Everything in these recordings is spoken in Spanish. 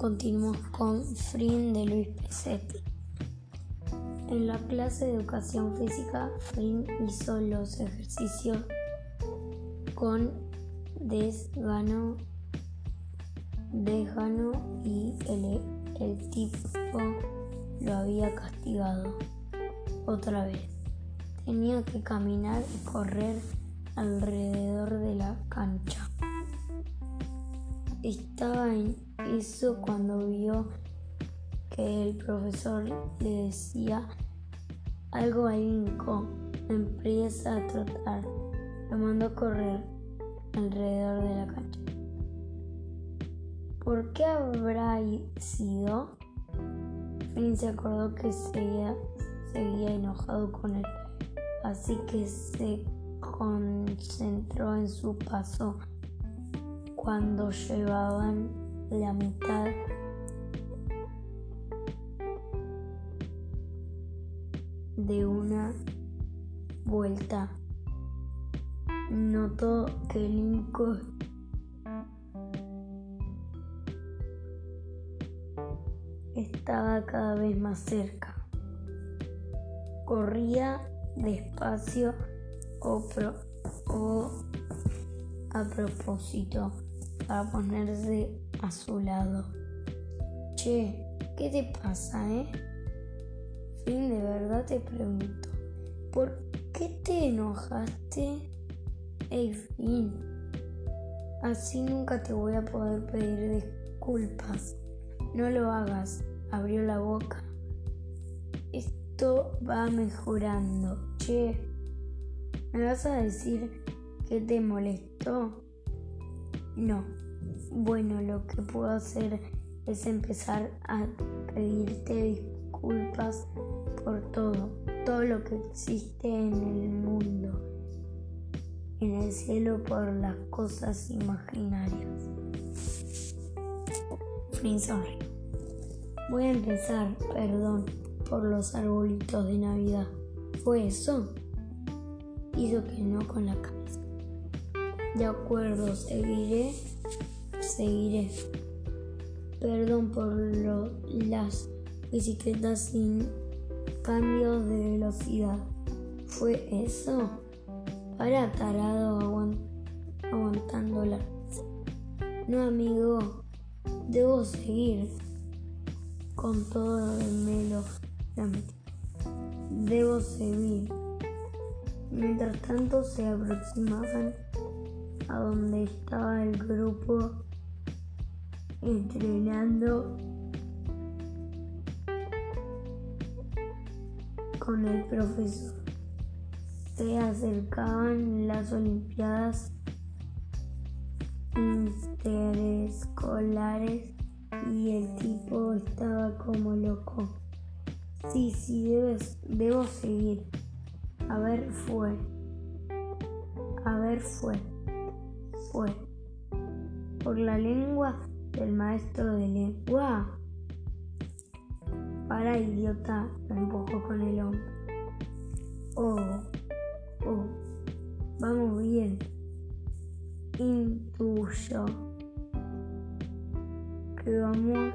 continuamos con Frin de Luis Pesetti. En la clase de educación física, Frin hizo los ejercicios con desgano, desgano y el, el tipo lo había castigado otra vez. Tenía que caminar y correr alrededor de la cancha. Estaba en eso cuando vio que el profesor le decía algo a Inco. Empieza a trotar. Lo mandó a correr alrededor de la cancha. ¿Por qué habrá sido? Finn se acordó que seguía, seguía enojado con él, así que se concentró en su paso cuando llevaban la mitad de una vuelta. Notó que el Inco estaba cada vez más cerca. Corría despacio o a propósito para ponerse a su lado. Che, ¿qué te pasa, eh? Fin, de verdad te pregunto, ¿por qué te enojaste? Ey, Fin, así nunca te voy a poder pedir disculpas. No lo hagas, abrió la boca. Esto va mejorando. Che, ¿me vas a decir que te molestó? No. Bueno, lo que puedo hacer es empezar a pedirte disculpas por todo, todo lo que existe en el mundo, en el cielo por las cosas imaginarias. Sorry. Voy a empezar, perdón, por los arbolitos de Navidad. ¿Fue eso? Hizo que no con la cabeza. De acuerdo, seguiré, seguiré. Perdón por las bicicletas sin cambio de velocidad. ¿Fue eso? Para tarado aguantándola. No, amigo, debo seguir con todo el melo. Debo seguir. Mientras tanto se aproximaban a donde estaba el grupo entrenando con el profesor. Se acercaban las Olimpiadas interescolares y el tipo estaba como loco. Sí, sí, debes, debo seguir. A ver, fue. A ver, fue. Fue. Por la lengua del maestro de lengua. Para idiota, lo empujó con el hombro. Oh, oh, vamos bien. Intuyo que vamos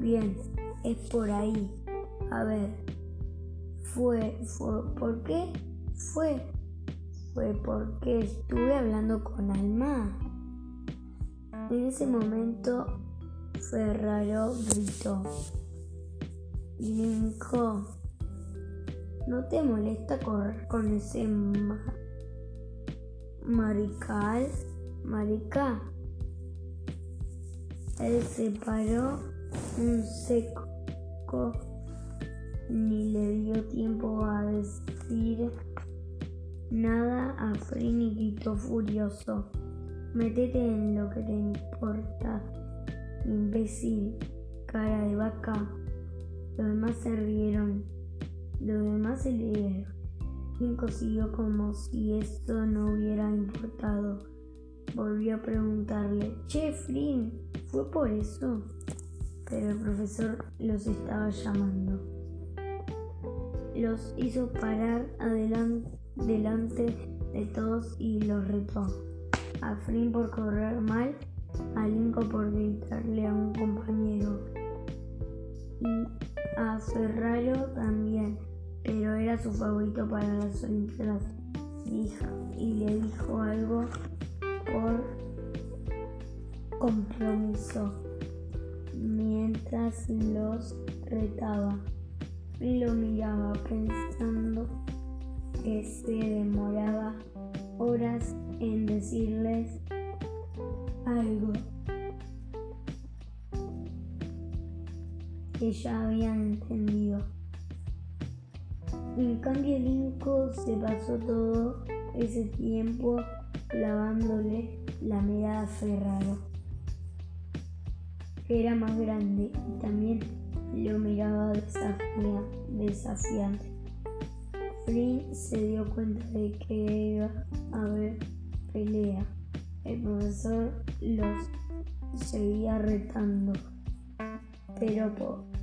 bien. Es por ahí. A ver. Fue, fue, ¿por qué? Fue, fue porque estuve hablando con Alma. En ese momento Ferraro gritó y ¿no te molesta correr con ese marical? Marica. Él se paró un seco ni le dio tiempo a decir nada a Frini gritó furioso. Métete en lo que te importa, imbécil, cara de vaca. Los demás se rieron. Los demás se rieron. Cinco siguió como si esto no hubiera importado. Volvió a preguntarle, Che, ¿fue por eso? Pero el profesor los estaba llamando. Los hizo parar delante de todos y los retó a Flynn por correr mal a Linko por gritarle a un compañero y a Ferraro también, pero era su favorito para las Olimpiadas y le dijo algo por compromiso mientras los retaba. Lo miraba pensando que se demoraba horas en decirles algo que ya habían entendido. En cambio, Linko se pasó todo ese tiempo clavándole la mirada a que era más grande y también lo miraba desafiante. Flynn se dio cuenta de que iba a haber pelea. El profesor los seguía retando, pero,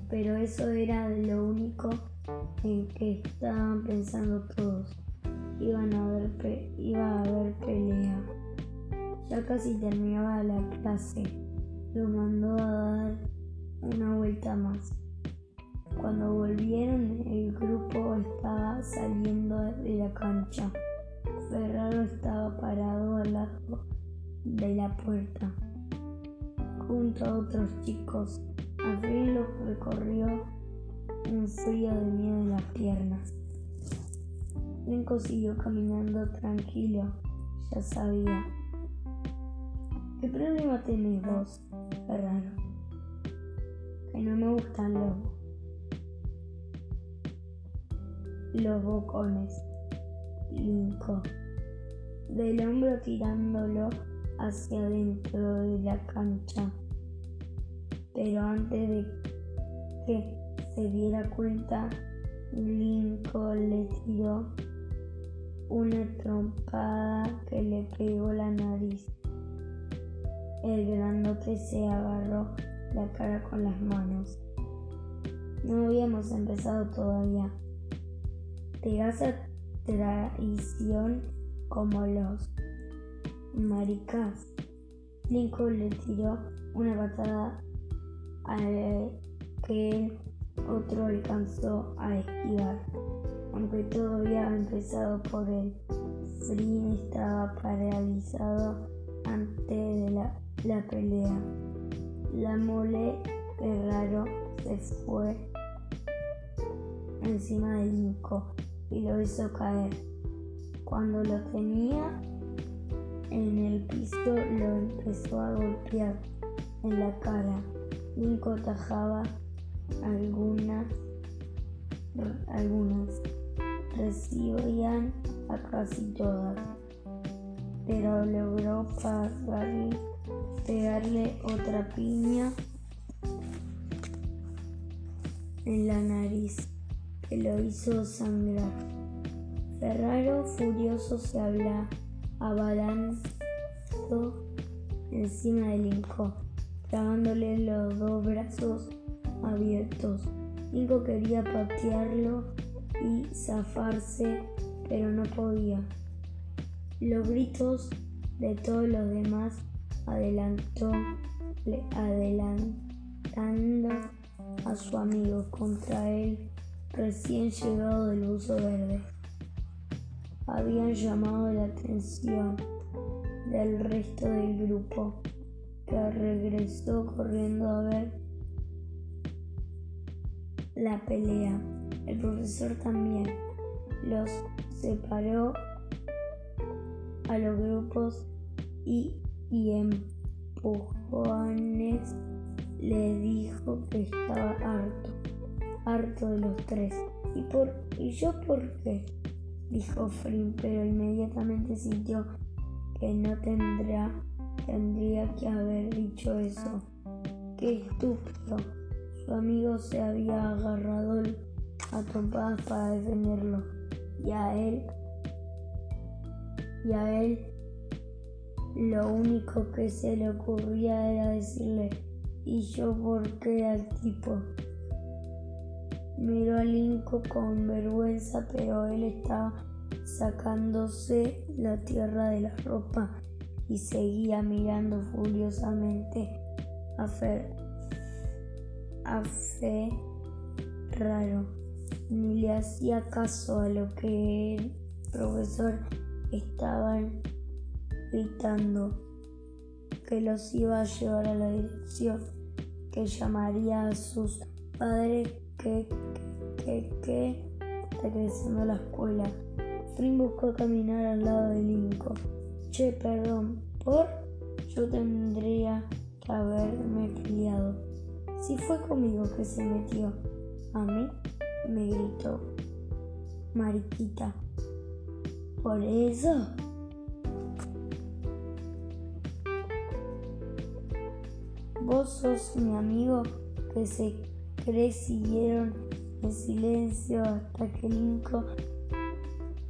pero eso era lo único en que estaban pensando todos. Iba a haber pelea. Ya casi terminaba la clase. Lo mandó a dar una vuelta más. Cuando volvieron, el grupo estaba saliendo de la cancha. Ferraro estaba parado al lado de la puerta, junto a otros chicos. A fin lo recorrió un frío de miedo en las piernas. Linko siguió caminando tranquilo, ya sabía. ¿Qué problema tenés vos, Ferraro? Que no me gustan los, los bocones, Linko. Del hombro tirándolo hacia adentro de la cancha. Pero antes de que se diera cuenta, Lincoln le tiró una trompada que le pegó la nariz. El grandote se agarró la cara con las manos. No habíamos empezado todavía. Pegas a traición como los maricas. Lincoln le tiró una patada a que él otro alcanzó a esquivar, aunque todo había empezado por él. Frin estaba paralizado antes de la, pelea. La mole raro se fue encima de Nico y lo hizo caer. Cuando lo tenía en el piso lo empezó a golpear en la cara. Nico tajaba algunas, algunas recibían a casi todas, pero logró pegarle otra piña en la nariz que lo hizo sangrar. Ferraro furioso se habla abalanzó encima del Inco, clavándole los dos brazos abiertos. Nico quería patearlo y zafarse, pero no podía. Los gritos de todos los demás adelantó, adelantando a su amigo contra él recién llegado del buzo verde. Habían llamado la atención del resto del grupo, que regresó corriendo a ver la pelea. El profesor también los separó a los grupos y, y empujones le dijo que estaba harto, harto de los tres. ¿Y, por, ¿y yo por qué? Dijo Frim, pero inmediatamente sintió que no tendrá, tendría que haber dicho eso. ¡Qué estúpido! Su amigo se había agarrado a trompadas para defenderlo y a él y a él lo único que se le ocurría era decirle ¿y yo por qué al tipo? Miró a Linko con vergüenza, pero él estaba sacándose la tierra de la ropa y seguía mirando furiosamente a Fer. A Fe raro, ni le hacía caso a lo que el profesor estaba gritando, que los iba a llevar a la dirección, que llamaría a sus padres, que, que, que, está creciendo la escuela. Frin buscó caminar al lado del Inco. Che, perdón, por yo tendría que haberme criado. Si fue conmigo que se metió, a mí me gritó, Mariquita. Por eso. Vos sos mi amigo que se cree siguieron en silencio hasta que el Inco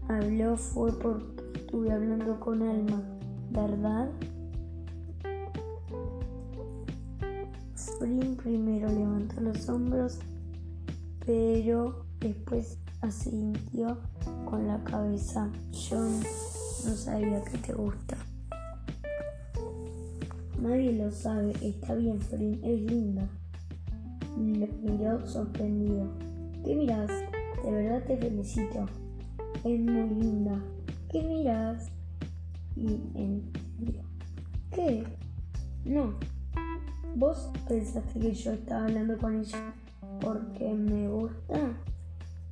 habló fue porque estuve hablando con Alma, ¿verdad? Spring primero levantó los hombros, pero después asintió con la cabeza. Yo no sabía que te gusta. Nadie lo sabe, está bien, Frin, es linda. Lo miró sorprendido. ¿Qué miras? De verdad te felicito. Es muy linda. ¿Qué miras? Y entendió. ¿Qué? No. ¿Vos pensaste que yo estaba hablando con ella porque me gusta?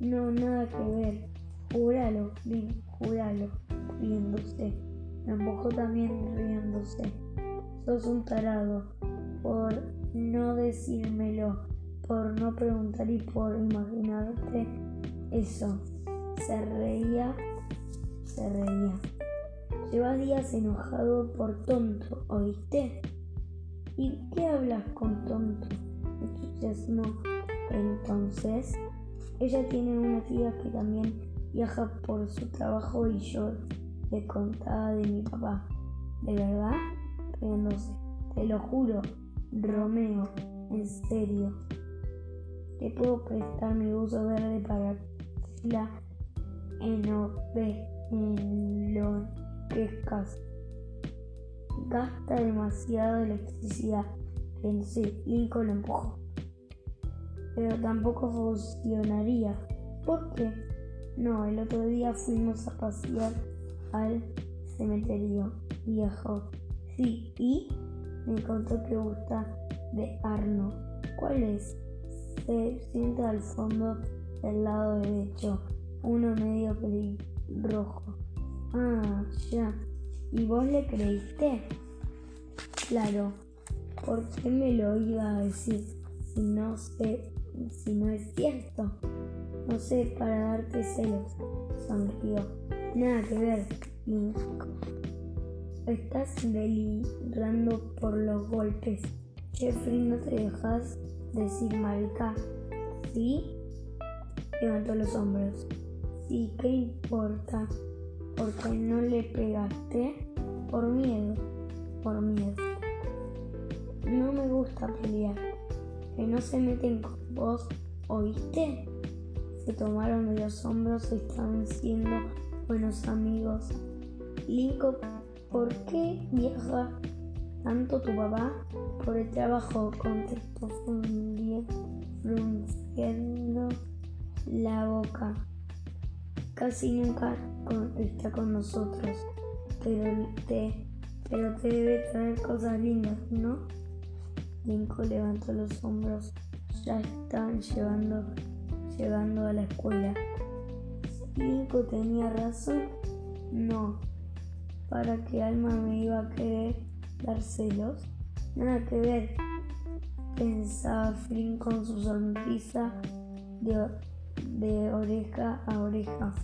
No, nada que ver. Júralo, bien, júralo, riéndose. Me empujó también riéndose. Sos un tarado por no decírmelo, por no preguntar y por imaginarte eso. Se reía, se reía. Llevas días enojado por tonto, ¿oíste? ¿Y qué hablas con tonto? Entonces, ella tiene una tía que también viaja por su trabajo y yo le contaba de mi papá. ¿De verdad? Riéndose. Te lo juro, Romeo, en serio. Te puedo prestar mi uso verde para la enloquezcas. Gasta demasiada electricidad. Pensé, Lincoln lo empujó. Pero tampoco funcionaría. ¿Por qué? No, el otro día fuimos a pasear al cementerio viejo. Sí, y me contó que gusta de Arno. ¿Cuál es? Se sienta al fondo del lado derecho, uno medio rojo. Ah, ya. ¿Y vos le creíste? Claro. ¿Por qué me lo iba a decir si no sé, si no es cierto? No sé, para darte celos, sonrió. Nada que ver, Estás delirando por los golpes. Jeffrey, no te dejas decir marica. ¿Sí? Levantó los hombros. ¿Sí? ¿Qué importa? Porque no le pegaste? Por miedo. Por miedo. No me gusta pelear. Que no se meten con vos, ¿oíste? Se tomaron de los hombros y estaban siendo buenos amigos. Lincoln ¿Por qué viaja tanto tu papá? Por el trabajo, contestó frunciendo la boca. Casi nunca está con nosotros, pero te, pero te debe traer cosas lindas, ¿no? Lincoln levantó los hombros. Ya están llevando, llegando a la escuela. ¿Lincoln tenía razón? No, para que Alma me iba a querer dar celos. Nada que ver, pensaba Flynn con su sonrisa de, de oreja a oreja.